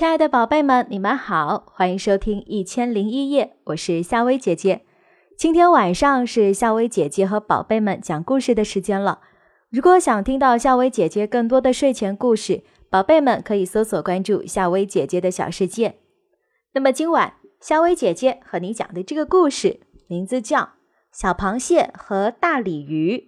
亲爱的宝贝们，你们好，欢迎收听《一千零一夜》，我是夏薇姐姐。今天晚上是夏薇姐姐和宝贝们讲故事的时间了。如果想听到夏薇姐姐更多的睡前故事，宝贝们可以搜索关注夏薇姐姐的小世界。那么今晚夏薇姐姐和你讲的这个故事名字叫《小螃蟹和大鲤鱼》。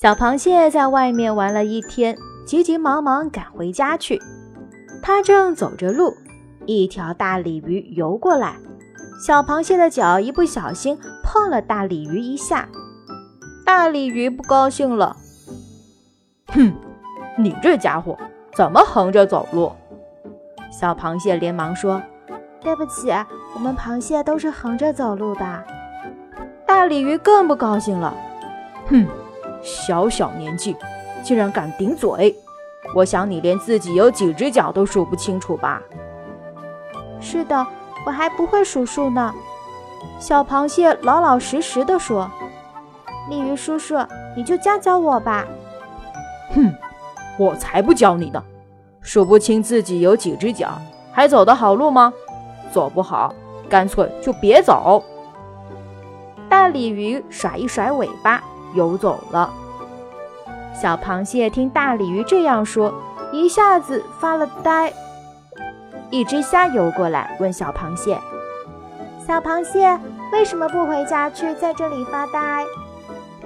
小螃蟹在外面玩了一天，急急忙忙赶回家去。它正走着路，一条大鲤鱼游过来，小螃蟹的脚一不小心碰了大鲤鱼一下。大鲤鱼不高兴了：“哼，你这家伙怎么横着走路？”小螃蟹连忙说：“对不起，我们螃蟹都是横着走路的。”大鲤鱼更不高兴了：“哼！”小小年纪，竟然敢顶嘴！我想你连自己有几只脚都数不清楚吧？是的，我还不会数数呢。小螃蟹老老实实的说：“鲤鱼叔叔，你就教教我吧。”哼，我才不教你呢！数不清自己有几只脚，还走得好路吗？走不好，干脆就别走。大鲤鱼甩一甩尾巴。游走了。小螃蟹听大鲤鱼这样说，一下子发了呆。一只虾游过来，问小螃蟹：“小螃蟹为什么不回家去，在这里发呆？”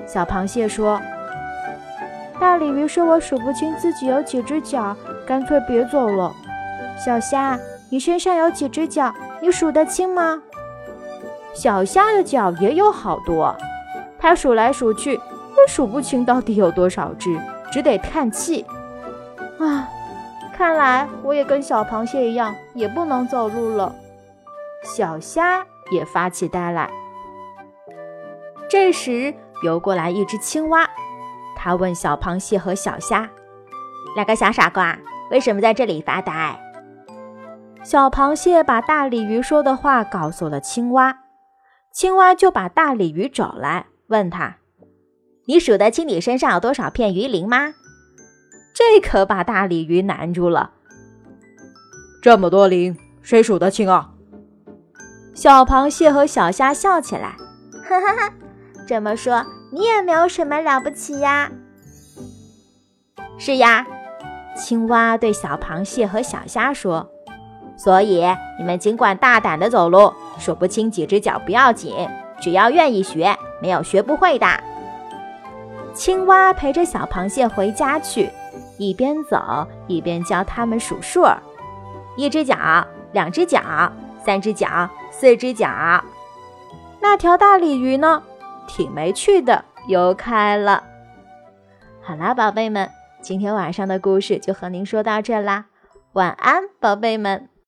小螃蟹说：“大鲤鱼说我数不清自己有几只脚，干脆别走了。”小虾，你身上有几只脚？你数得清吗？小虾的脚也有好多。他数来数去也数不清到底有多少只，只得叹气。啊，看来我也跟小螃蟹一样，也不能走路了。小虾也发起呆来。这时游过来一只青蛙，他问小螃蟹和小虾：“两个小傻瓜，为什么在这里发呆？”小螃蟹把大鲤鱼说的话告诉了青蛙，青蛙就把大鲤鱼找来。问他：“你数得清你身上有多少片鱼鳞吗？”这可把大鲤鱼难住了。这么多鳞，谁数得清啊？小螃蟹和小虾笑起来：“哈哈哈！这么说，你也没有什么了不起呀？”“是呀。”青蛙对小螃蟹和小虾说：“所以你们尽管大胆的走路，数不清几只脚不要紧，只要愿意学。”没有学不会的。青蛙陪着小螃蟹回家去，一边走一边教他们数数：一只脚，两只脚，三只脚，四只脚。那条大鲤鱼呢？挺没趣的，游开了。好啦，宝贝们，今天晚上的故事就和您说到这啦，晚安，宝贝们。